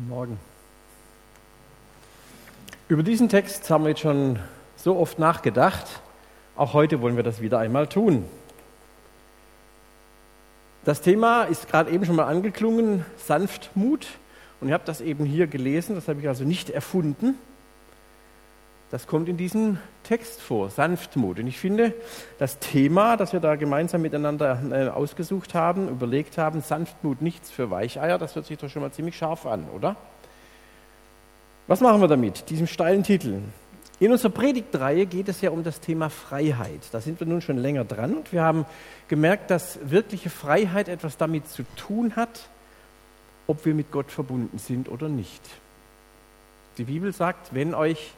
Guten Morgen. Über diesen Text haben wir jetzt schon so oft nachgedacht. Auch heute wollen wir das wieder einmal tun. Das Thema ist gerade eben schon mal angeklungen, Sanftmut. Und ihr habt das eben hier gelesen, das habe ich also nicht erfunden. Das kommt in diesem Text vor, Sanftmut. Und ich finde, das Thema, das wir da gemeinsam miteinander äh, ausgesucht haben, überlegt haben, Sanftmut nichts für Weicheier, das hört sich doch schon mal ziemlich scharf an, oder? Was machen wir damit, diesem steilen Titel? In unserer Predigtreihe geht es ja um das Thema Freiheit. Da sind wir nun schon länger dran und wir haben gemerkt, dass wirkliche Freiheit etwas damit zu tun hat, ob wir mit Gott verbunden sind oder nicht. Die Bibel sagt, wenn euch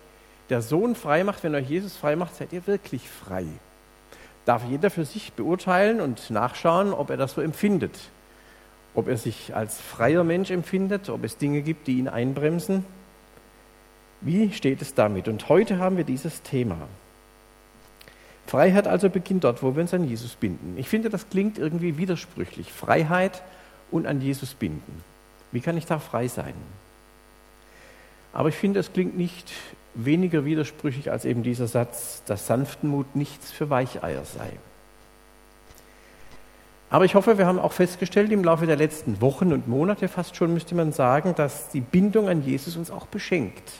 der Sohn frei macht, wenn euch Jesus frei macht, seid ihr wirklich frei. Darf jeder für sich beurteilen und nachschauen, ob er das so empfindet. Ob er sich als freier Mensch empfindet, ob es Dinge gibt, die ihn einbremsen. Wie steht es damit? Und heute haben wir dieses Thema. Freiheit also beginnt dort, wo wir uns an Jesus binden. Ich finde, das klingt irgendwie widersprüchlich. Freiheit und an Jesus binden. Wie kann ich da frei sein? Aber ich finde, es klingt nicht weniger widersprüchlich als eben dieser Satz, dass Sanftmut nichts für Weicheier sei. Aber ich hoffe, wir haben auch festgestellt im Laufe der letzten Wochen und Monate fast schon, müsste man sagen, dass die Bindung an Jesus uns auch beschenkt.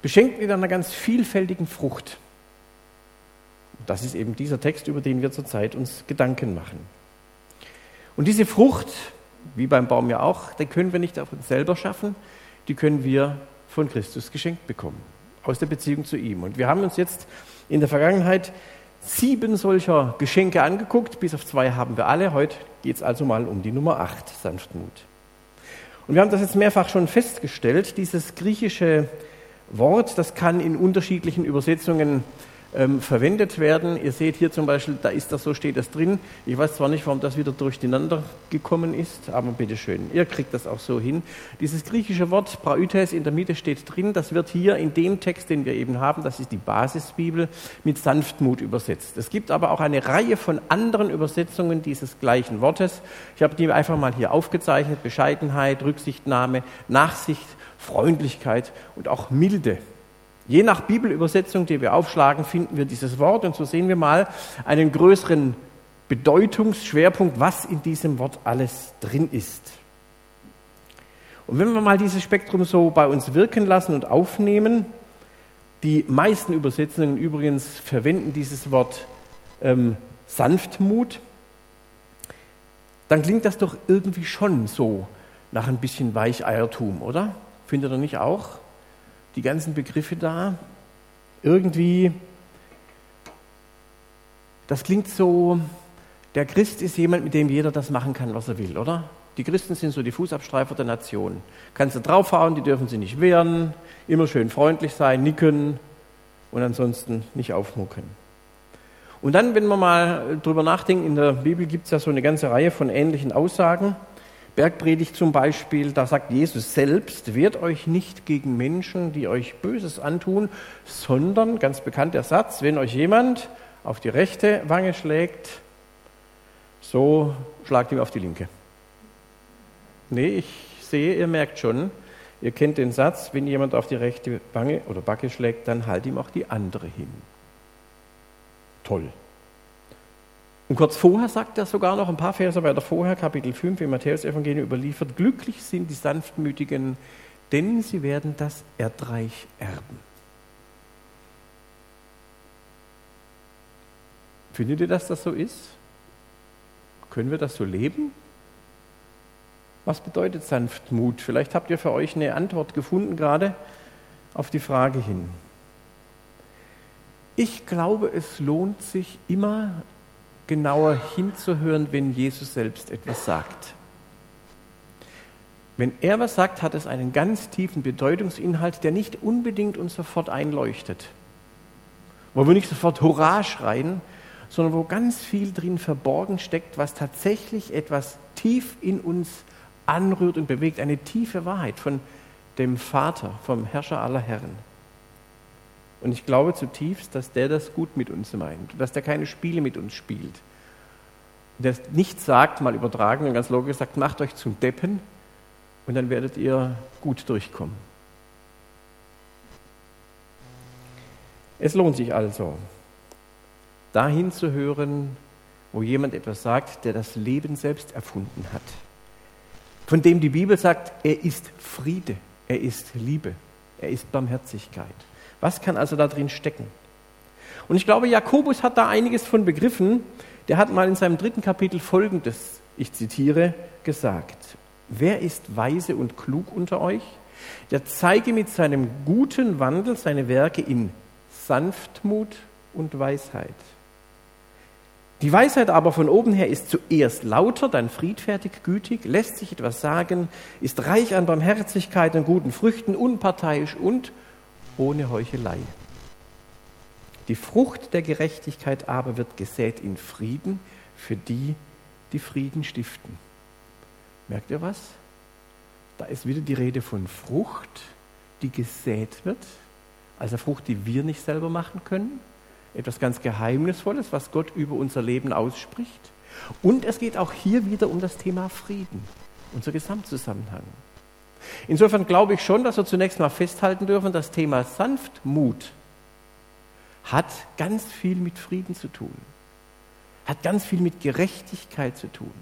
Beschenkt mit einer ganz vielfältigen Frucht. Das ist eben dieser Text, über den wir zurzeit uns Gedanken machen. Und diese Frucht, wie beim Baum ja auch, die können wir nicht auf uns selber schaffen, die können wir von Christus geschenkt bekommen, aus der Beziehung zu ihm. Und wir haben uns jetzt in der Vergangenheit sieben solcher Geschenke angeguckt, bis auf zwei haben wir alle. Heute geht es also mal um die Nummer acht, Sanftmut. Und wir haben das jetzt mehrfach schon festgestellt, dieses griechische Wort, das kann in unterschiedlichen Übersetzungen ähm, verwendet werden. Ihr seht hier zum Beispiel, da ist das so, steht das drin. Ich weiß zwar nicht, warum das wieder durcheinander gekommen ist, aber bitteschön, ihr kriegt das auch so hin. Dieses griechische Wort Praütes in der Mitte steht drin, das wird hier in dem Text, den wir eben haben, das ist die Basisbibel, mit Sanftmut übersetzt. Es gibt aber auch eine Reihe von anderen Übersetzungen dieses gleichen Wortes. Ich habe die einfach mal hier aufgezeichnet. Bescheidenheit, Rücksichtnahme, Nachsicht, Freundlichkeit und auch Milde. Je nach Bibelübersetzung, die wir aufschlagen, finden wir dieses Wort und so sehen wir mal einen größeren Bedeutungsschwerpunkt, was in diesem Wort alles drin ist. Und wenn wir mal dieses Spektrum so bei uns wirken lassen und aufnehmen, die meisten Übersetzungen übrigens verwenden dieses Wort ähm, Sanftmut, dann klingt das doch irgendwie schon so nach ein bisschen Weicheiertum, oder? Findet ihr nicht auch? Die ganzen Begriffe da. Irgendwie, das klingt so, der Christ ist jemand, mit dem jeder das machen kann, was er will, oder? Die Christen sind so die Fußabstreifer der Nation. Kannst du draufhauen, die dürfen sie nicht wehren, immer schön freundlich sein, nicken und ansonsten nicht aufmucken. Und dann, wenn wir mal drüber nachdenken, in der Bibel gibt es ja so eine ganze Reihe von ähnlichen Aussagen. Bergpredigt zum Beispiel, da sagt Jesus selbst, wehrt euch nicht gegen Menschen, die euch Böses antun, sondern, ganz bekannt der Satz, wenn euch jemand auf die rechte Wange schlägt, so schlagt ihm auf die linke. Nee, ich sehe, ihr merkt schon, ihr kennt den Satz, wenn jemand auf die rechte Wange oder Backe schlägt, dann halt ihm auch die andere hin. Toll. Und kurz vorher sagt er sogar noch ein paar Verse weiter vorher, Kapitel 5 im Matthäus-Evangelium überliefert: Glücklich sind die Sanftmütigen, denn sie werden das Erdreich erben. Findet ihr, dass das so ist? Können wir das so leben? Was bedeutet Sanftmut? Vielleicht habt ihr für euch eine Antwort gefunden, gerade auf die Frage hin. Ich glaube, es lohnt sich immer genauer hinzuhören, wenn Jesus selbst etwas sagt. Wenn er was sagt, hat es einen ganz tiefen Bedeutungsinhalt, der nicht unbedingt uns sofort einleuchtet. Wo wir nicht sofort Hurra schreien, sondern wo ganz viel drin verborgen steckt, was tatsächlich etwas tief in uns anrührt und bewegt, eine tiefe Wahrheit von dem Vater, vom Herrscher aller Herren. Und ich glaube zutiefst, dass der das gut mit uns meint, dass der keine Spiele mit uns spielt. Der nicht sagt, mal übertragen und ganz logisch sagt, macht euch zum Deppen Und dann werdet ihr gut durchkommen. Es lohnt sich also, dahin zu hören, wo jemand etwas sagt, der das Leben selbst erfunden hat. Von dem die Bibel sagt, er ist Friede, er ist Liebe, er ist Barmherzigkeit. Was kann also da drin stecken? Und ich glaube, Jakobus hat da einiges von begriffen. Der hat mal in seinem dritten Kapitel Folgendes, ich zitiere, gesagt. Wer ist weise und klug unter euch? Der zeige mit seinem guten Wandel seine Werke in Sanftmut und Weisheit. Die Weisheit aber von oben her ist zuerst lauter, dann friedfertig, gütig, lässt sich etwas sagen, ist reich an Barmherzigkeit und guten Früchten, unparteiisch und ohne Heuchelei. Die Frucht der Gerechtigkeit aber wird gesät in Frieden für die, die Frieden stiften. Merkt ihr was? Da ist wieder die Rede von Frucht, die gesät wird, also Frucht, die wir nicht selber machen können. Etwas ganz Geheimnisvolles, was Gott über unser Leben ausspricht. Und es geht auch hier wieder um das Thema Frieden, unser Gesamtzusammenhang. Insofern glaube ich schon, dass wir zunächst mal festhalten dürfen, das Thema Sanftmut hat ganz viel mit Frieden zu tun, hat ganz viel mit Gerechtigkeit zu tun,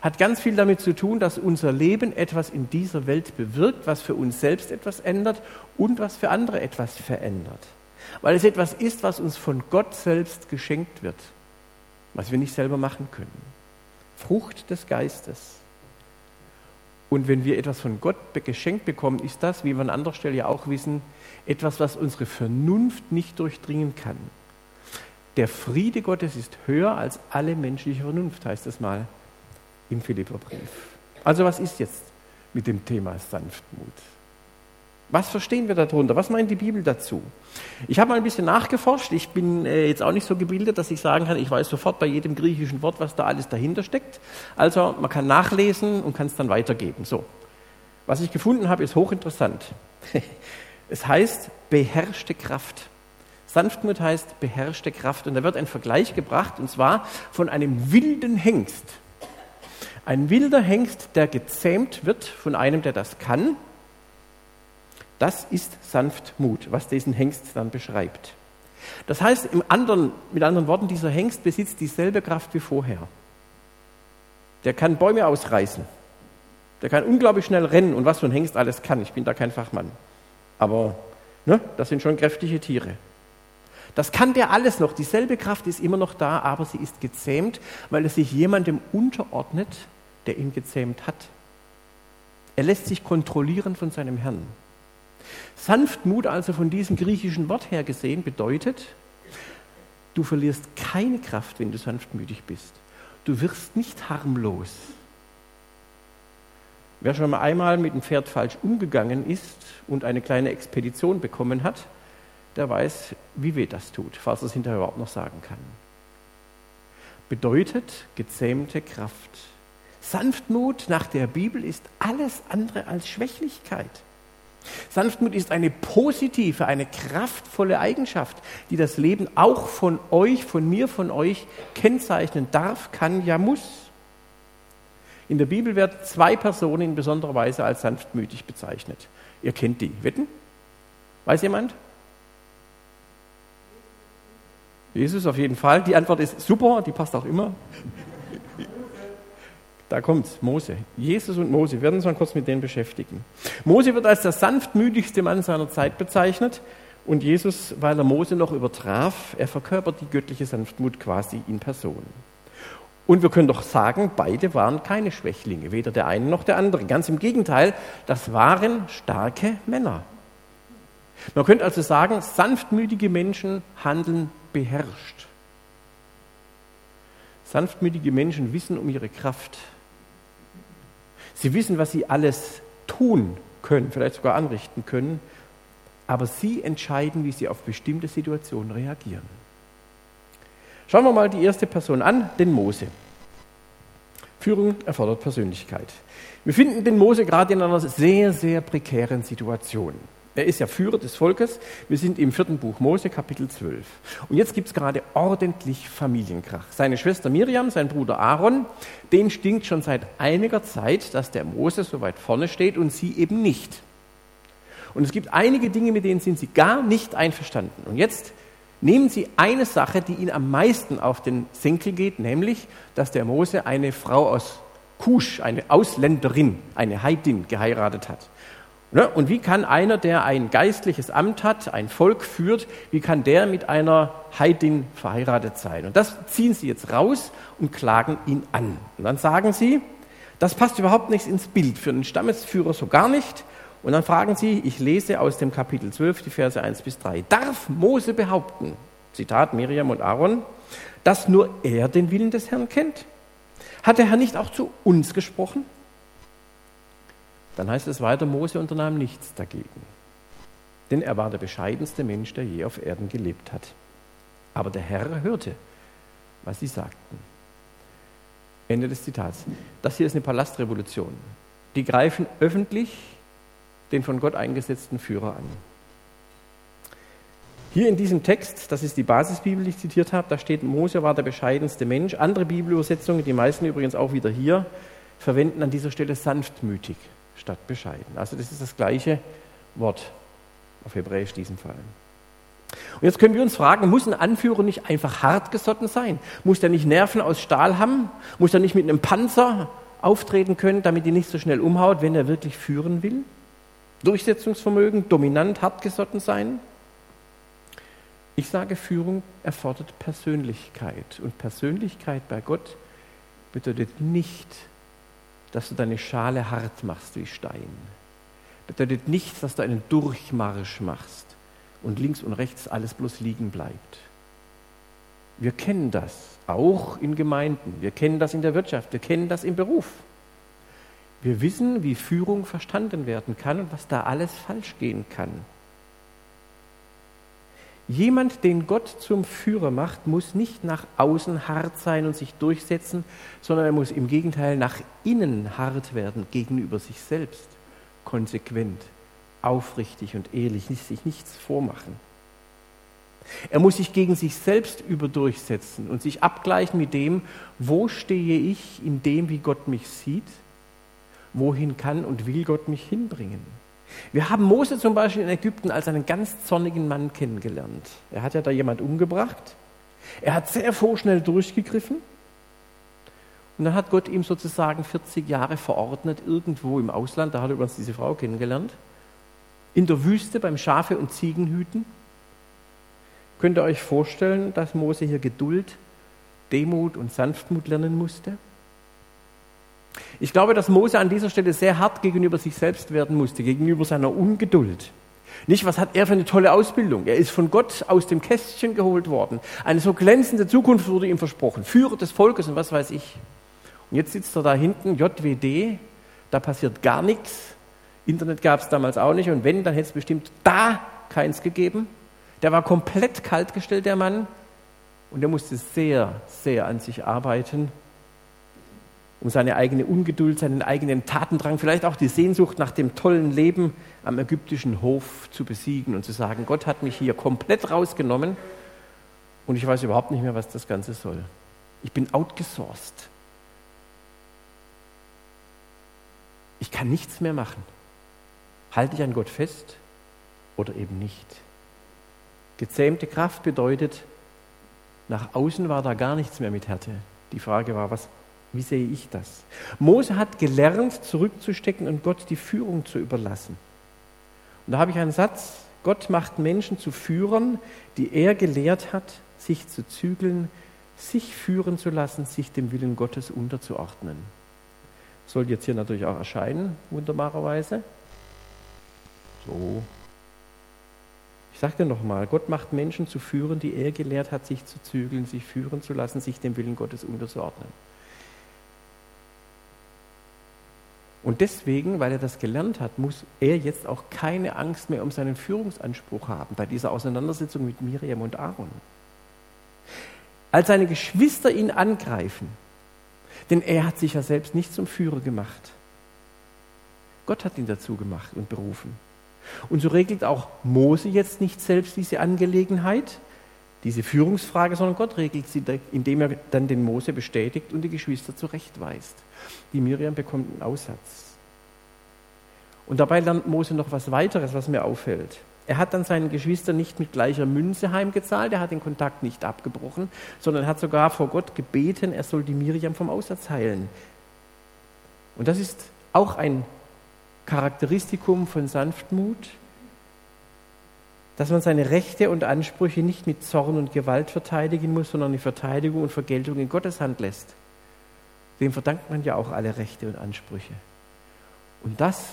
hat ganz viel damit zu tun, dass unser Leben etwas in dieser Welt bewirkt, was für uns selbst etwas ändert und was für andere etwas verändert. Weil es etwas ist, was uns von Gott selbst geschenkt wird, was wir nicht selber machen können. Frucht des Geistes. Und wenn wir etwas von Gott geschenkt bekommen, ist das, wie wir an anderer Stelle ja auch wissen, etwas, was unsere Vernunft nicht durchdringen kann. Der Friede Gottes ist höher als alle menschliche Vernunft, heißt es mal im Philipperbrief. Also was ist jetzt mit dem Thema Sanftmut? Was verstehen wir darunter? Was meint die Bibel dazu? Ich habe mal ein bisschen nachgeforscht. Ich bin äh, jetzt auch nicht so gebildet, dass ich sagen kann, ich weiß sofort bei jedem griechischen Wort, was da alles dahinter steckt. Also man kann nachlesen und kann es dann weitergeben. So, was ich gefunden habe, ist hochinteressant. Es heißt beherrschte Kraft. Sanftmut heißt beherrschte Kraft. Und da wird ein Vergleich gebracht, und zwar von einem wilden Hengst. Ein wilder Hengst, der gezähmt wird von einem, der das kann, das ist Sanftmut, was diesen Hengst dann beschreibt. Das heißt, anderen, mit anderen Worten, dieser Hengst besitzt dieselbe Kraft wie vorher. Der kann Bäume ausreißen. Der kann unglaublich schnell rennen und was so ein Hengst alles kann. Ich bin da kein Fachmann. Aber ne, das sind schon kräftige Tiere. Das kann der alles noch. Dieselbe Kraft ist immer noch da, aber sie ist gezähmt, weil er sich jemandem unterordnet, der ihn gezähmt hat. Er lässt sich kontrollieren von seinem Herrn. Sanftmut, also von diesem griechischen Wort her gesehen, bedeutet, du verlierst keine Kraft, wenn du sanftmütig bist. Du wirst nicht harmlos. Wer schon mal einmal mit dem Pferd falsch umgegangen ist und eine kleine Expedition bekommen hat, der weiß, wie weh das tut, falls er es hinterher überhaupt noch sagen kann. Bedeutet gezähmte Kraft. Sanftmut nach der Bibel ist alles andere als Schwächlichkeit. Sanftmut ist eine positive, eine kraftvolle Eigenschaft, die das Leben auch von euch, von mir, von euch kennzeichnen darf, kann, ja muss. In der Bibel werden zwei Personen in besonderer Weise als sanftmütig bezeichnet. Ihr kennt die. Wetten? Weiß jemand? Jesus auf jeden Fall. Die Antwort ist super, die passt auch immer. Da kommt's, Mose. Jesus und Mose. Wir werden uns mal kurz mit denen beschäftigen. Mose wird als der sanftmütigste Mann seiner Zeit bezeichnet und Jesus, weil er Mose noch übertraf, er verkörpert die göttliche Sanftmut quasi in Person. Und wir können doch sagen, beide waren keine Schwächlinge, weder der eine noch der andere. Ganz im Gegenteil, das waren starke Männer. Man könnte also sagen, sanftmütige Menschen handeln beherrscht. Sanftmütige Menschen wissen um ihre Kraft, Sie wissen, was sie alles tun können, vielleicht sogar anrichten können, aber sie entscheiden, wie sie auf bestimmte Situationen reagieren. Schauen wir mal die erste Person an, den Mose. Führung erfordert Persönlichkeit. Wir finden den Mose gerade in einer sehr, sehr prekären Situation. Er ist ja Führer des Volkes. Wir sind im vierten Buch Mose, Kapitel 12. Und jetzt gibt es gerade ordentlich Familienkrach. Seine Schwester Miriam, sein Bruder Aaron, den stinkt schon seit einiger Zeit, dass der Mose so weit vorne steht und sie eben nicht. Und es gibt einige Dinge, mit denen sind sie gar nicht einverstanden. Und jetzt nehmen sie eine Sache, die ihnen am meisten auf den Senkel geht, nämlich, dass der Mose eine Frau aus Kusch, eine Ausländerin, eine Heidin geheiratet hat. Ne? Und wie kann einer, der ein geistliches Amt hat, ein Volk führt, wie kann der mit einer Heidin verheiratet sein? Und das ziehen sie jetzt raus und klagen ihn an. Und dann sagen sie, das passt überhaupt nichts ins Bild, für einen Stammesführer so gar nicht. Und dann fragen sie, ich lese aus dem Kapitel 12, die Verse 1 bis 3, darf Mose behaupten, Zitat Miriam und Aaron, dass nur er den Willen des Herrn kennt? Hat der Herr nicht auch zu uns gesprochen? Dann heißt es weiter, Mose unternahm nichts dagegen. Denn er war der bescheidenste Mensch, der je auf Erden gelebt hat. Aber der Herr hörte, was sie sagten. Ende des Zitats. Das hier ist eine Palastrevolution. Die greifen öffentlich den von Gott eingesetzten Führer an. Hier in diesem Text, das ist die Basisbibel, die ich zitiert habe, da steht, Mose war der bescheidenste Mensch. Andere Bibelübersetzungen, die meisten übrigens auch wieder hier, verwenden an dieser Stelle sanftmütig statt bescheiden. Also das ist das gleiche Wort auf Hebräisch diesem Fall. Und jetzt können wir uns fragen, muss ein Anführer nicht einfach hartgesotten sein? Muss der nicht Nerven aus Stahl haben? Muss er nicht mit einem Panzer auftreten können, damit ihn nicht so schnell umhaut, wenn er wirklich führen will? Durchsetzungsvermögen, dominant, hartgesotten sein? Ich sage, Führung erfordert Persönlichkeit. Und Persönlichkeit bei Gott bedeutet nicht dass du deine Schale hart machst wie Stein. Bedeutet nicht, dass du einen Durchmarsch machst und links und rechts alles bloß liegen bleibt. Wir kennen das auch in Gemeinden, wir kennen das in der Wirtschaft, wir kennen das im Beruf. Wir wissen, wie Führung verstanden werden kann und was da alles falsch gehen kann. Jemand, den Gott zum Führer macht, muss nicht nach außen hart sein und sich durchsetzen, sondern er muss im Gegenteil nach innen hart werden gegenüber sich selbst, konsequent, aufrichtig und ehrlich, sich nichts vormachen. Er muss sich gegen sich selbst überdurchsetzen und sich abgleichen mit dem, wo stehe ich in dem, wie Gott mich sieht, wohin kann und will Gott mich hinbringen. Wir haben Mose zum Beispiel in Ägypten als einen ganz zornigen Mann kennengelernt. Er hat ja da jemand umgebracht. Er hat sehr vorschnell durchgegriffen. Und dann hat Gott ihm sozusagen 40 Jahre verordnet, irgendwo im Ausland, da hat er übrigens diese Frau kennengelernt, in der Wüste beim Schafe und Ziegenhüten. Könnt ihr euch vorstellen, dass Mose hier Geduld, Demut und Sanftmut lernen musste? Ich glaube, dass Mose an dieser Stelle sehr hart gegenüber sich selbst werden musste, gegenüber seiner Ungeduld. Nicht, was hat er für eine tolle Ausbildung? Er ist von Gott aus dem Kästchen geholt worden. Eine so glänzende Zukunft wurde ihm versprochen. Führer des Volkes und was weiß ich. Und jetzt sitzt er da hinten, JWD, da passiert gar nichts. Internet gab es damals auch nicht und wenn, dann hätte es bestimmt da keins gegeben. Der war komplett kaltgestellt, der Mann. Und er musste sehr, sehr an sich arbeiten um seine eigene Ungeduld, seinen eigenen Tatendrang, vielleicht auch die Sehnsucht nach dem tollen Leben am ägyptischen Hof zu besiegen und zu sagen, Gott hat mich hier komplett rausgenommen und ich weiß überhaupt nicht mehr, was das Ganze soll. Ich bin outgesourced. Ich kann nichts mehr machen. Halte ich an Gott fest oder eben nicht? Gezähmte Kraft bedeutet, nach außen war da gar nichts mehr mit Härte. Die Frage war, was wie sehe ich das? Mose hat gelernt, zurückzustecken und Gott die Führung zu überlassen. Und da habe ich einen Satz, Gott macht Menschen zu Führern, die er gelehrt hat, sich zu zügeln, sich führen zu lassen, sich dem Willen Gottes unterzuordnen. Soll jetzt hier natürlich auch erscheinen, wunderbarerweise. So. Ich sage dir nochmal, Gott macht Menschen zu führen, die er gelehrt hat, sich zu zügeln, sich führen zu lassen, sich dem Willen Gottes unterzuordnen. Und deswegen, weil er das gelernt hat, muss er jetzt auch keine Angst mehr um seinen Führungsanspruch haben bei dieser Auseinandersetzung mit Miriam und Aaron. Als seine Geschwister ihn angreifen, denn er hat sich ja selbst nicht zum Führer gemacht. Gott hat ihn dazu gemacht und berufen. Und so regelt auch Mose jetzt nicht selbst diese Angelegenheit, diese Führungsfrage, sondern Gott regelt sie, indem er dann den Mose bestätigt und die Geschwister zurechtweist. Die Miriam bekommt einen Aussatz. Und dabei lernt Mose noch was weiteres, was mir auffällt. Er hat dann seinen Geschwistern nicht mit gleicher Münze heimgezahlt, er hat den Kontakt nicht abgebrochen, sondern hat sogar vor Gott gebeten, er soll die Miriam vom Aussatz heilen. Und das ist auch ein Charakteristikum von Sanftmut, dass man seine Rechte und Ansprüche nicht mit Zorn und Gewalt verteidigen muss, sondern die Verteidigung und Vergeltung in Gottes Hand lässt. Dem verdankt man ja auch alle Rechte und Ansprüche. Und das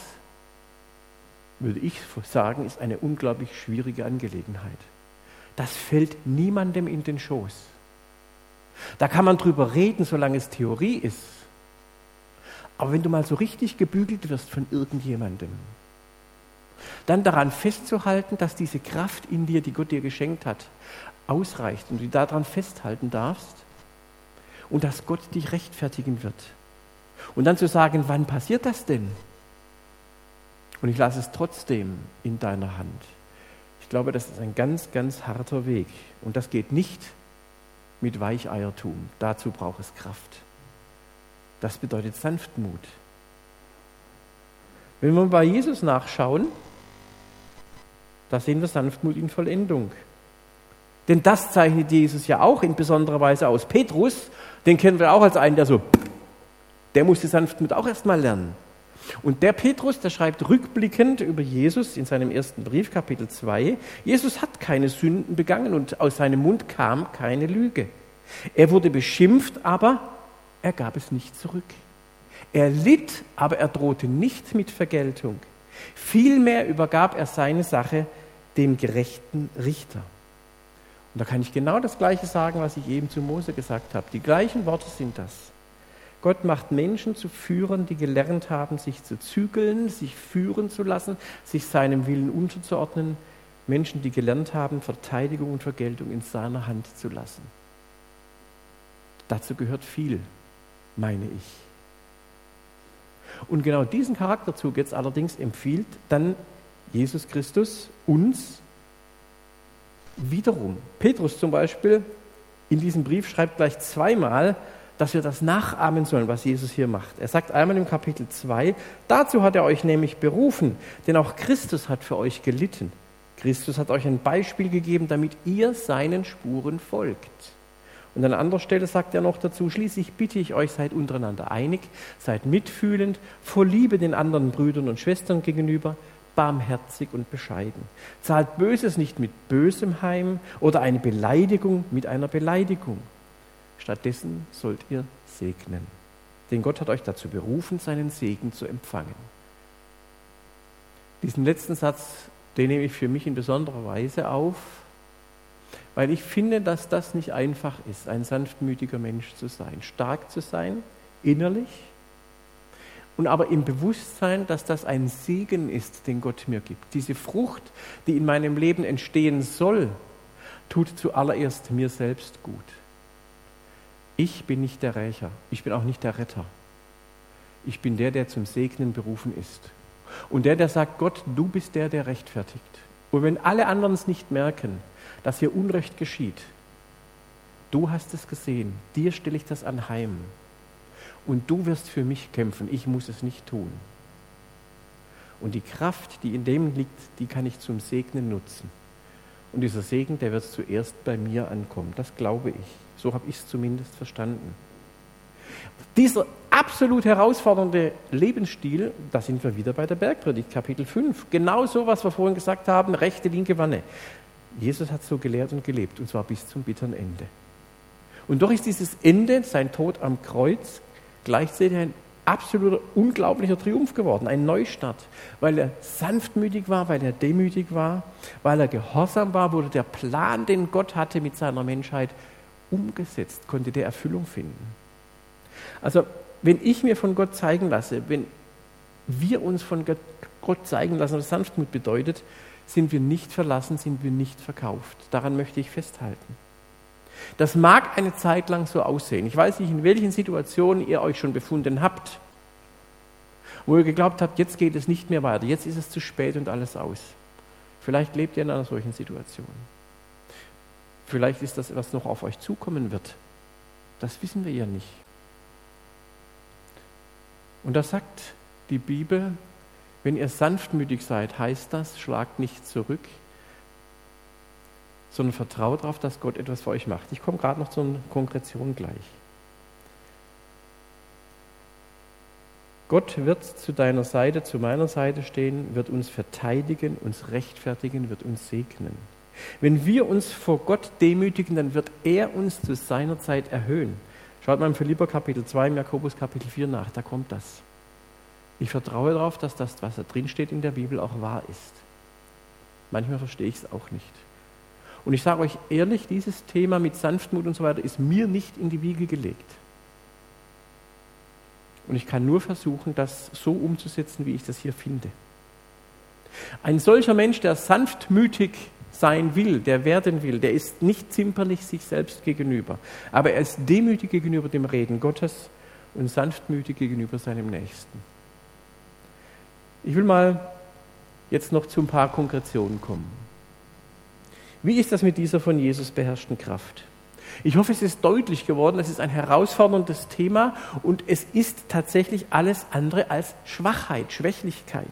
würde ich sagen, ist eine unglaublich schwierige Angelegenheit. Das fällt niemandem in den Schoß. Da kann man drüber reden, solange es Theorie ist. Aber wenn du mal so richtig gebügelt wirst von irgendjemandem, dann daran festzuhalten, dass diese Kraft in dir, die Gott dir geschenkt hat, ausreicht und du daran festhalten darfst und dass Gott dich rechtfertigen wird. Und dann zu sagen, wann passiert das denn? Und ich lasse es trotzdem in deiner Hand. Ich glaube, das ist ein ganz, ganz harter Weg. Und das geht nicht mit Weicheiertum. Dazu braucht es Kraft. Das bedeutet Sanftmut. Wenn wir bei Jesus nachschauen, da sehen wir Sanftmut in Vollendung. Denn das zeichnet Jesus ja auch in besonderer Weise aus. Petrus, den kennen wir auch als einen, der so, der musste Sanftmut auch erstmal lernen. Und der Petrus, der schreibt rückblickend über Jesus in seinem ersten Brief, Kapitel 2, Jesus hat keine Sünden begangen und aus seinem Mund kam keine Lüge. Er wurde beschimpft, aber er gab es nicht zurück. Er litt, aber er drohte nicht mit Vergeltung. Vielmehr übergab er seine Sache dem gerechten Richter. Und da kann ich genau das Gleiche sagen, was ich eben zu Mose gesagt habe. Die gleichen Worte sind das. Gott macht Menschen zu Führern, die gelernt haben, sich zu zügeln, sich führen zu lassen, sich seinem Willen unterzuordnen. Menschen, die gelernt haben, Verteidigung und Vergeltung in seiner Hand zu lassen. Dazu gehört viel, meine ich. Und genau diesen Charakterzug jetzt allerdings empfiehlt dann Jesus Christus uns wiederum. Petrus zum Beispiel in diesem Brief schreibt gleich zweimal, dass wir das nachahmen sollen, was Jesus hier macht. Er sagt einmal im Kapitel 2, dazu hat er euch nämlich berufen, denn auch Christus hat für euch gelitten. Christus hat euch ein Beispiel gegeben, damit ihr seinen Spuren folgt. Und an anderer Stelle sagt er noch dazu, schließlich bitte ich euch, seid untereinander einig, seid mitfühlend, vor Liebe den anderen Brüdern und Schwestern gegenüber, barmherzig und bescheiden. Zahlt Böses nicht mit Bösem heim oder eine Beleidigung mit einer Beleidigung. Stattdessen sollt ihr segnen. Denn Gott hat euch dazu berufen, seinen Segen zu empfangen. Diesen letzten Satz, den nehme ich für mich in besonderer Weise auf, weil ich finde, dass das nicht einfach ist, ein sanftmütiger Mensch zu sein, stark zu sein, innerlich, und aber im Bewusstsein, dass das ein Segen ist, den Gott mir gibt. Diese Frucht, die in meinem Leben entstehen soll, tut zuallererst mir selbst gut. Ich bin nicht der Rächer, ich bin auch nicht der Retter. Ich bin der, der zum Segnen berufen ist. Und der, der sagt, Gott, du bist der, der rechtfertigt. Und wenn alle anderen es nicht merken, dass hier Unrecht geschieht, du hast es gesehen, dir stelle ich das anheim. Und du wirst für mich kämpfen, ich muss es nicht tun. Und die Kraft, die in dem liegt, die kann ich zum Segnen nutzen. Und dieser Segen, der wird zuerst bei mir ankommen. Das glaube ich. So habe ich es zumindest verstanden. Dieser absolut herausfordernde Lebensstil, da sind wir wieder bei der Bergpredigt, Kapitel 5. Genau so, was wir vorhin gesagt haben, rechte, linke Wanne. Jesus hat so gelehrt und gelebt, und zwar bis zum bitteren Ende. Und doch ist dieses Ende, sein Tod am Kreuz, gleichzeitig ein absoluter, unglaublicher Triumph geworden, ein Neustart. Weil er sanftmütig war, weil er demütig war, weil er gehorsam war, wurde der Plan, den Gott hatte mit seiner Menschheit, umgesetzt, konnte der Erfüllung finden. Also, wenn ich mir von Gott zeigen lasse, wenn wir uns von Gott zeigen lassen, was Sanftmut bedeutet, sind wir nicht verlassen, sind wir nicht verkauft. Daran möchte ich festhalten. Das mag eine Zeit lang so aussehen. Ich weiß nicht, in welchen Situationen ihr euch schon befunden habt. wo ihr geglaubt habt, jetzt geht es nicht mehr weiter, jetzt ist es zu spät und alles aus. Vielleicht lebt ihr in einer solchen Situation. Vielleicht ist das, was noch auf euch zukommen wird. Das wissen wir ja nicht. Und da sagt die Bibel, wenn ihr sanftmütig seid, heißt das, schlagt nicht zurück, sondern vertraut darauf, dass Gott etwas für euch macht. Ich komme gerade noch zur Konkretion gleich. Gott wird zu deiner Seite, zu meiner Seite stehen, wird uns verteidigen, uns rechtfertigen, wird uns segnen. Wenn wir uns vor Gott demütigen, dann wird er uns zu seiner Zeit erhöhen. Schaut mal im Philipper Kapitel 2, im Jakobus Kapitel 4 nach, da kommt das. Ich vertraue darauf, dass das, was da drin steht in der Bibel, auch wahr ist. Manchmal verstehe ich es auch nicht. Und ich sage euch ehrlich, dieses Thema mit Sanftmut und so weiter ist mir nicht in die Wiege gelegt. Und ich kann nur versuchen, das so umzusetzen, wie ich das hier finde. Ein solcher Mensch, der sanftmütig sein will, der werden will, der ist nicht zimperlich sich selbst gegenüber, aber er ist demütig gegenüber dem Reden Gottes und sanftmütig gegenüber seinem Nächsten. Ich will mal jetzt noch zu ein paar Konkretionen kommen. Wie ist das mit dieser von Jesus beherrschten Kraft? Ich hoffe, es ist deutlich geworden, es ist ein herausforderndes Thema und es ist tatsächlich alles andere als Schwachheit, Schwächlichkeit.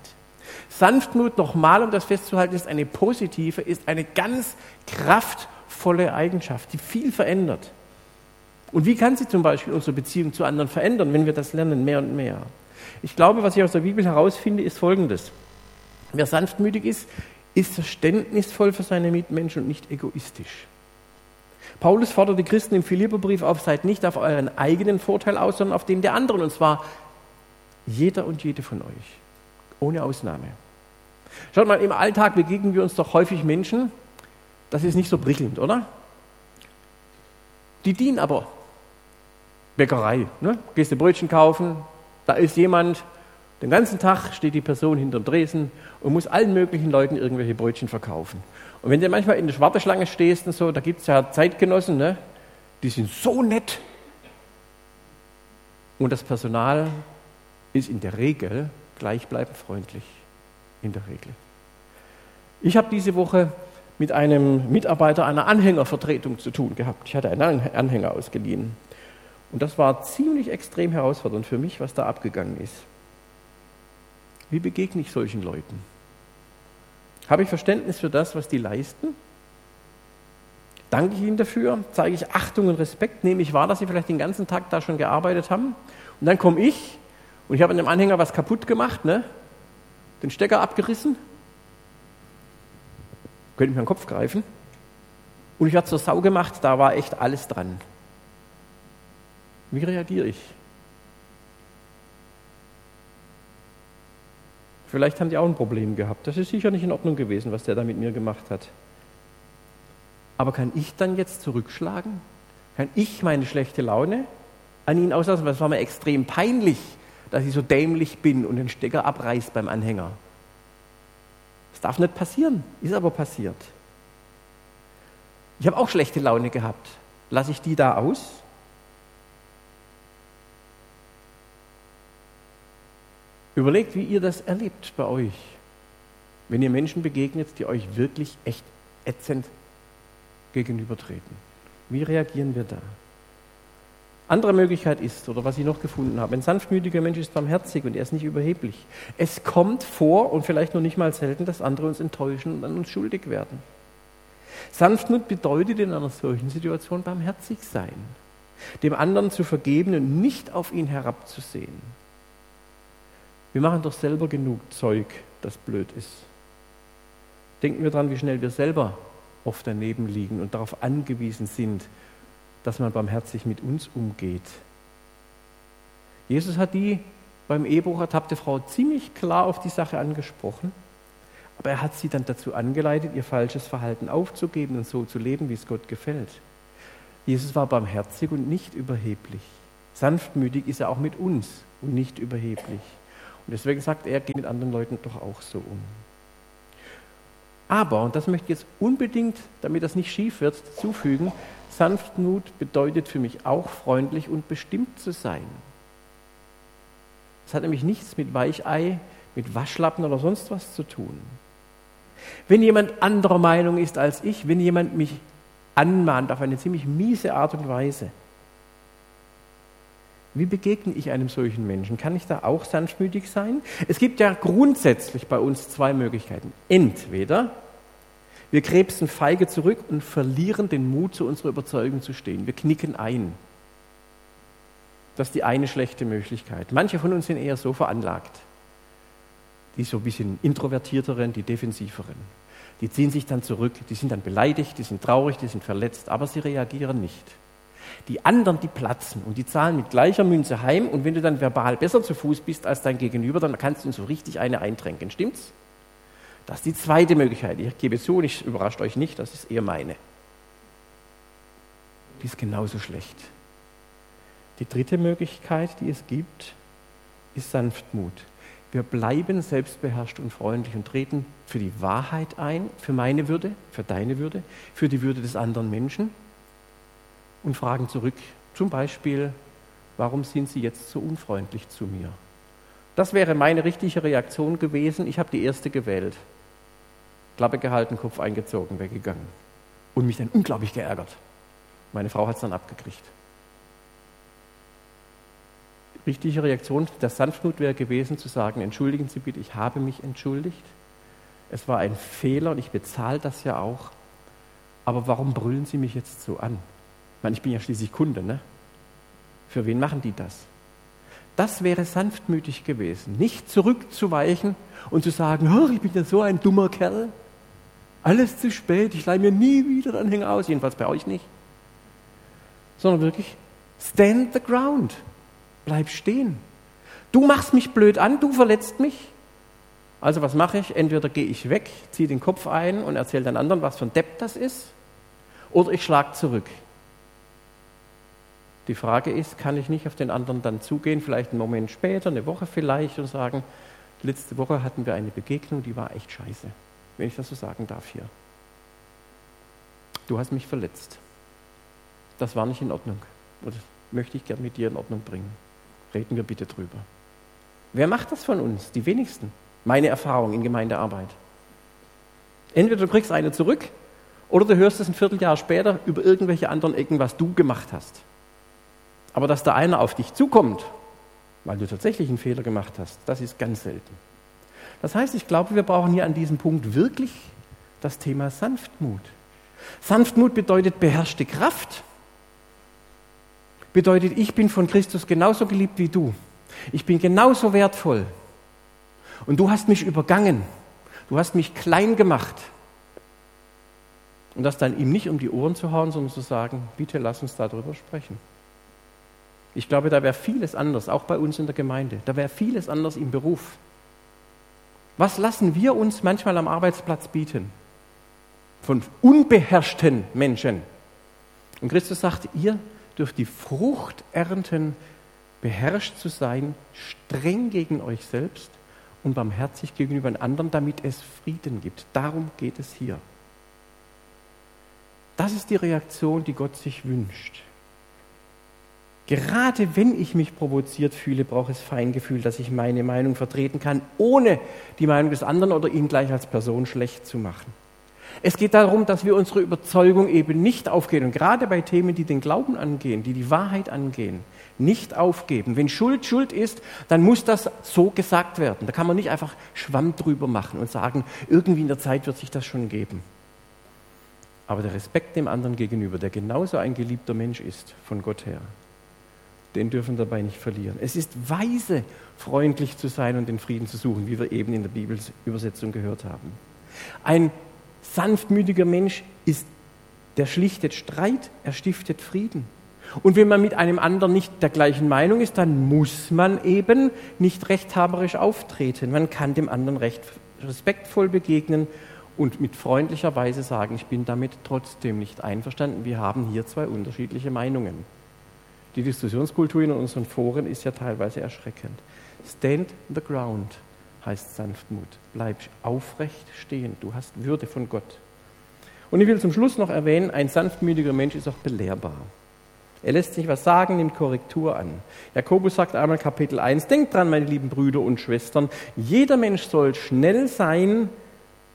Sanftmut, nochmal, um das festzuhalten, ist eine positive, ist eine ganz kraftvolle Eigenschaft, die viel verändert. Und wie kann sie zum Beispiel unsere Beziehung zu anderen verändern, wenn wir das lernen, mehr und mehr? Ich glaube, was ich aus der Bibel herausfinde, ist Folgendes. Wer sanftmütig ist, ist verständnisvoll für seine Mitmenschen und nicht egoistisch. Paulus fordert die Christen im Philipperbrief auf, seid nicht auf euren eigenen Vorteil aus, sondern auf den der anderen, und zwar jeder und jede von euch, ohne Ausnahme. Schaut mal, im Alltag begegnen wir uns doch häufig Menschen, das ist nicht so prickelnd, oder? Die dienen aber. Bäckerei, ne? gehst du Brötchen kaufen, da ist jemand, den ganzen Tag steht die Person hinterm Dresen und muss allen möglichen Leuten irgendwelche Brötchen verkaufen. Und wenn du manchmal in der Warteschlange stehst und so, da gibt es ja Zeitgenossen, ne? die sind so nett. Und das Personal ist in der Regel gleichbleibend freundlich. In der Regel. Ich habe diese Woche mit einem Mitarbeiter einer Anhängervertretung zu tun gehabt. Ich hatte einen Anhänger ausgeliehen. Und das war ziemlich extrem herausfordernd für mich, was da abgegangen ist. Wie begegne ich solchen Leuten? Habe ich Verständnis für das, was die leisten? Danke ich ihnen dafür? Zeige ich Achtung und Respekt? Nehme ich wahr, dass sie vielleicht den ganzen Tag da schon gearbeitet haben? Und dann komme ich und ich habe an dem Anhänger was kaputt gemacht, ne? den Stecker abgerissen. Könnte mich an den Kopf greifen. Und ich habe zur Sau gemacht, da war echt alles dran. Wie reagiere ich? Vielleicht haben die auch ein Problem gehabt. Das ist sicher nicht in Ordnung gewesen, was der da mit mir gemacht hat. Aber kann ich dann jetzt zurückschlagen? Kann ich meine schlechte Laune an ihn auslassen? Weil es war mir extrem peinlich, dass ich so dämlich bin und den Stecker abreißt beim Anhänger. Das darf nicht passieren, ist aber passiert. Ich habe auch schlechte Laune gehabt. Lasse ich die da aus? Überlegt, wie ihr das erlebt bei euch, wenn ihr Menschen begegnet, die euch wirklich echt ätzend gegenübertreten. Wie reagieren wir da? Andere Möglichkeit ist, oder was ich noch gefunden habe, ein sanftmütiger Mensch ist barmherzig und er ist nicht überheblich. Es kommt vor und vielleicht noch nicht mal selten, dass andere uns enttäuschen und an uns schuldig werden. Sanftmut bedeutet in einer solchen Situation barmherzig sein, dem anderen zu vergeben und nicht auf ihn herabzusehen. Wir machen doch selber genug Zeug, das blöd ist. Denken wir daran, wie schnell wir selber oft daneben liegen und darauf angewiesen sind, dass man barmherzig mit uns umgeht. Jesus hat die beim Ehebruch ertappte Frau ziemlich klar auf die Sache angesprochen, aber er hat sie dann dazu angeleitet, ihr falsches Verhalten aufzugeben und so zu leben, wie es Gott gefällt. Jesus war barmherzig und nicht überheblich. Sanftmütig ist er auch mit uns und nicht überheblich. Und deswegen sagt er, geht mit anderen Leuten doch auch so um. Aber, und das möchte ich jetzt unbedingt, damit das nicht schief wird, zufügen, Sanftmut bedeutet für mich auch freundlich und bestimmt zu sein. Es hat nämlich nichts mit Weichei, mit Waschlappen oder sonst was zu tun. Wenn jemand anderer Meinung ist als ich, wenn jemand mich anmahnt auf eine ziemlich miese Art und Weise, wie begegne ich einem solchen Menschen? Kann ich da auch sanftmütig sein? Es gibt ja grundsätzlich bei uns zwei Möglichkeiten. Entweder wir krebsen feige zurück und verlieren den Mut, zu unserer Überzeugung zu stehen. Wir knicken ein. Das ist die eine schlechte Möglichkeit. Manche von uns sind eher so veranlagt. Die so ein bisschen introvertierteren, die defensiveren. Die ziehen sich dann zurück, die sind dann beleidigt, die sind traurig, die sind verletzt, aber sie reagieren nicht. Die anderen, die platzen und die zahlen mit gleicher Münze heim und wenn du dann verbal besser zu Fuß bist als dein Gegenüber, dann kannst du ihn so richtig eine eintränken. Stimmt's? Das ist die zweite Möglichkeit. Ich gebe zu und ich überrascht euch nicht, das ist eher meine. Die ist genauso schlecht. Die dritte Möglichkeit, die es gibt, ist Sanftmut. Wir bleiben selbstbeherrscht und freundlich und treten für die Wahrheit ein, für meine Würde, für deine Würde, für die Würde des anderen Menschen und fragen zurück, zum Beispiel, warum sind Sie jetzt so unfreundlich zu mir? Das wäre meine richtige Reaktion gewesen. Ich habe die erste gewählt. Klappe gehalten, Kopf eingezogen, weggegangen. Und mich dann unglaublich geärgert. Meine Frau hat es dann abgekriegt. Richtige Reaktion der Sanftmut wäre gewesen, zu sagen: Entschuldigen Sie bitte, ich habe mich entschuldigt. Es war ein Fehler und ich bezahle das ja auch. Aber warum brüllen Sie mich jetzt so an? Ich meine, ich bin ja schließlich Kunde, ne? Für wen machen die das? Das wäre sanftmütig gewesen, nicht zurückzuweichen und zu sagen, oh, ich bin ja so ein dummer Kerl. Alles zu spät, ich leihe mir nie wieder Anhänger aus, jedenfalls bei euch nicht. Sondern wirklich, stand the ground. Bleib stehen. Du machst mich blöd an, du verletzt mich. Also was mache ich? Entweder gehe ich weg, ziehe den Kopf ein und erzähle den anderen, was für ein Depp das ist, oder ich schlage zurück. Die Frage ist, kann ich nicht auf den anderen dann zugehen, vielleicht einen Moment später, eine Woche vielleicht, und sagen, letzte Woche hatten wir eine Begegnung, die war echt scheiße, wenn ich das so sagen darf hier. Du hast mich verletzt. Das war nicht in Ordnung. Und das möchte ich gern mit dir in Ordnung bringen. Reden wir bitte drüber. Wer macht das von uns? Die wenigsten. Meine Erfahrung in Gemeindearbeit. Entweder du kriegst eine zurück oder du hörst es ein Vierteljahr später über irgendwelche anderen Ecken, was du gemacht hast. Aber dass da einer auf dich zukommt, weil du tatsächlich einen Fehler gemacht hast, das ist ganz selten. Das heißt, ich glaube, wir brauchen hier an diesem Punkt wirklich das Thema Sanftmut. Sanftmut bedeutet beherrschte Kraft. Bedeutet, ich bin von Christus genauso geliebt wie du. Ich bin genauso wertvoll. Und du hast mich übergangen. Du hast mich klein gemacht. Und das dann ihm nicht um die Ohren zu hauen, sondern zu sagen, bitte lass uns darüber sprechen. Ich glaube, da wäre vieles anders, auch bei uns in der Gemeinde. Da wäre vieles anders im Beruf. Was lassen wir uns manchmal am Arbeitsplatz bieten? Von unbeherrschten Menschen. Und Christus sagt, ihr dürft die Frucht ernten, beherrscht zu sein, streng gegen euch selbst und barmherzig gegenüber den anderen, damit es Frieden gibt. Darum geht es hier. Das ist die Reaktion, die Gott sich wünscht. Gerade wenn ich mich provoziert fühle, brauche es Feingefühl, dass ich meine Meinung vertreten kann, ohne die Meinung des anderen oder ihn gleich als Person schlecht zu machen. Es geht darum, dass wir unsere Überzeugung eben nicht aufgeben und gerade bei Themen, die den Glauben angehen, die die Wahrheit angehen, nicht aufgeben. Wenn Schuld Schuld ist, dann muss das so gesagt werden. Da kann man nicht einfach Schwamm drüber machen und sagen, irgendwie in der Zeit wird sich das schon geben. Aber der Respekt dem anderen gegenüber, der genauso ein geliebter Mensch ist von Gott her, den dürfen dabei nicht verlieren. Es ist weise, freundlich zu sein und den Frieden zu suchen, wie wir eben in der Bibelübersetzung gehört haben. Ein sanftmütiger Mensch ist, der schlichtet Streit, er stiftet Frieden. Und wenn man mit einem anderen nicht der gleichen Meinung ist, dann muss man eben nicht rechthaberisch auftreten. Man kann dem anderen recht respektvoll begegnen und mit freundlicher Weise sagen, ich bin damit trotzdem nicht einverstanden. Wir haben hier zwei unterschiedliche Meinungen. Die Diskussionskultur in unseren Foren ist ja teilweise erschreckend. Stand the ground heißt Sanftmut. Bleib aufrecht stehen. Du hast Würde von Gott. Und ich will zum Schluss noch erwähnen, ein sanftmütiger Mensch ist auch belehrbar. Er lässt sich was sagen, nimmt Korrektur an. Jakobus sagt einmal Kapitel 1, denkt dran, meine lieben Brüder und Schwestern, jeder Mensch soll schnell sein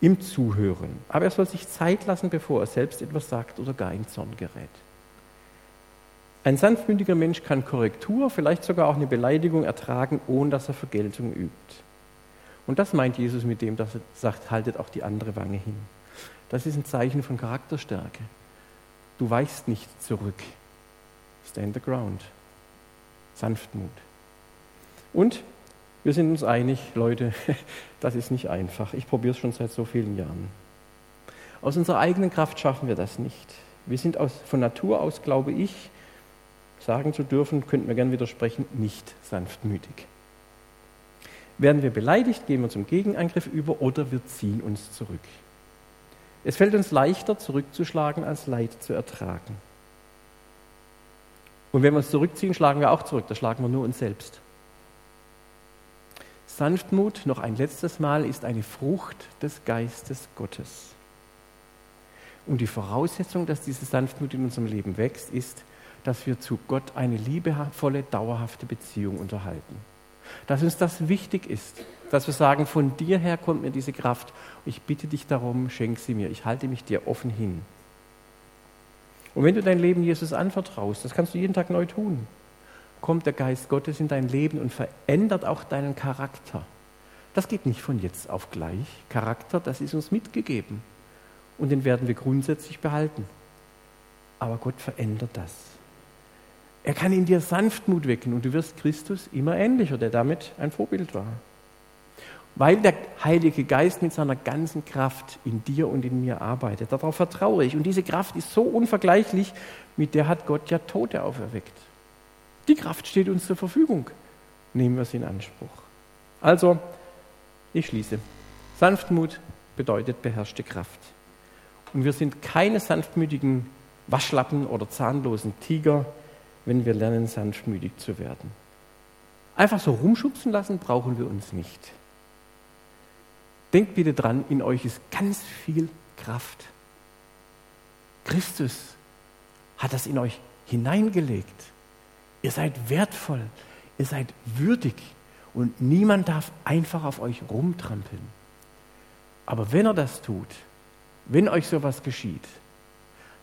im Zuhören, aber er soll sich Zeit lassen, bevor er selbst etwas sagt oder gar in Zorn gerät. Ein sanftmütiger Mensch kann Korrektur, vielleicht sogar auch eine Beleidigung ertragen, ohne dass er Vergeltung übt. Und das meint Jesus mit dem, dass er sagt, haltet auch die andere Wange hin. Das ist ein Zeichen von Charakterstärke. Du weichst nicht zurück. Stand the ground. Sanftmut. Und wir sind uns einig, Leute, das ist nicht einfach. Ich probiere es schon seit so vielen Jahren. Aus unserer eigenen Kraft schaffen wir das nicht. Wir sind aus, von Natur aus, glaube ich, sagen zu dürfen, könnten wir gern widersprechen, nicht sanftmütig. Werden wir beleidigt, gehen wir zum Gegenangriff über oder wir ziehen uns zurück. Es fällt uns leichter, zurückzuschlagen, als Leid zu ertragen. Und wenn wir uns zurückziehen, schlagen wir auch zurück. Da schlagen wir nur uns selbst. Sanftmut, noch ein letztes Mal, ist eine Frucht des Geistes Gottes. Und die Voraussetzung, dass diese Sanftmut in unserem Leben wächst, ist, dass wir zu Gott eine liebevolle, dauerhafte Beziehung unterhalten. Dass uns das wichtig ist, dass wir sagen, von dir her kommt mir diese Kraft. Ich bitte dich darum, schenk sie mir. Ich halte mich dir offen hin. Und wenn du dein Leben Jesus anvertraust, das kannst du jeden Tag neu tun, kommt der Geist Gottes in dein Leben und verändert auch deinen Charakter. Das geht nicht von jetzt auf gleich. Charakter, das ist uns mitgegeben. Und den werden wir grundsätzlich behalten. Aber Gott verändert das. Er kann in dir Sanftmut wecken und du wirst Christus immer ähnlicher, der damit ein Vorbild war. Weil der Heilige Geist mit seiner ganzen Kraft in dir und in mir arbeitet. Darauf vertraue ich. Und diese Kraft ist so unvergleichlich, mit der hat Gott ja Tote auferweckt. Die Kraft steht uns zur Verfügung. Nehmen wir sie in Anspruch. Also, ich schließe. Sanftmut bedeutet beherrschte Kraft. Und wir sind keine sanftmütigen Waschlappen oder zahnlosen Tiger, wenn wir lernen, sanftmütig zu werden. Einfach so rumschubsen lassen brauchen wir uns nicht. Denkt bitte dran, in euch ist ganz viel Kraft. Christus hat das in euch hineingelegt. Ihr seid wertvoll, ihr seid würdig und niemand darf einfach auf euch rumtrampeln. Aber wenn er das tut, wenn euch sowas geschieht,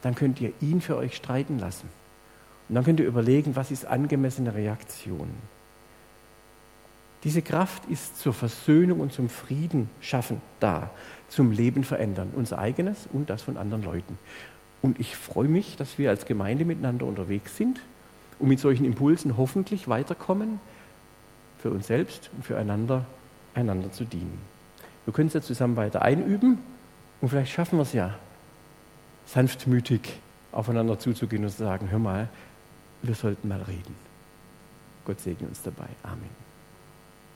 dann könnt ihr ihn für euch streiten lassen. Und dann könnt ihr überlegen, was ist angemessene Reaktion. Diese Kraft ist zur Versöhnung und zum Frieden schaffen da, zum Leben verändern, unser eigenes und das von anderen Leuten. Und ich freue mich, dass wir als Gemeinde miteinander unterwegs sind und mit solchen Impulsen hoffentlich weiterkommen, für uns selbst und füreinander einander zu dienen. Wir können es ja zusammen weiter einüben und vielleicht schaffen wir es ja, sanftmütig aufeinander zuzugehen und zu sagen, hör mal, wir sollten mal reden. Gott segne uns dabei. Amen.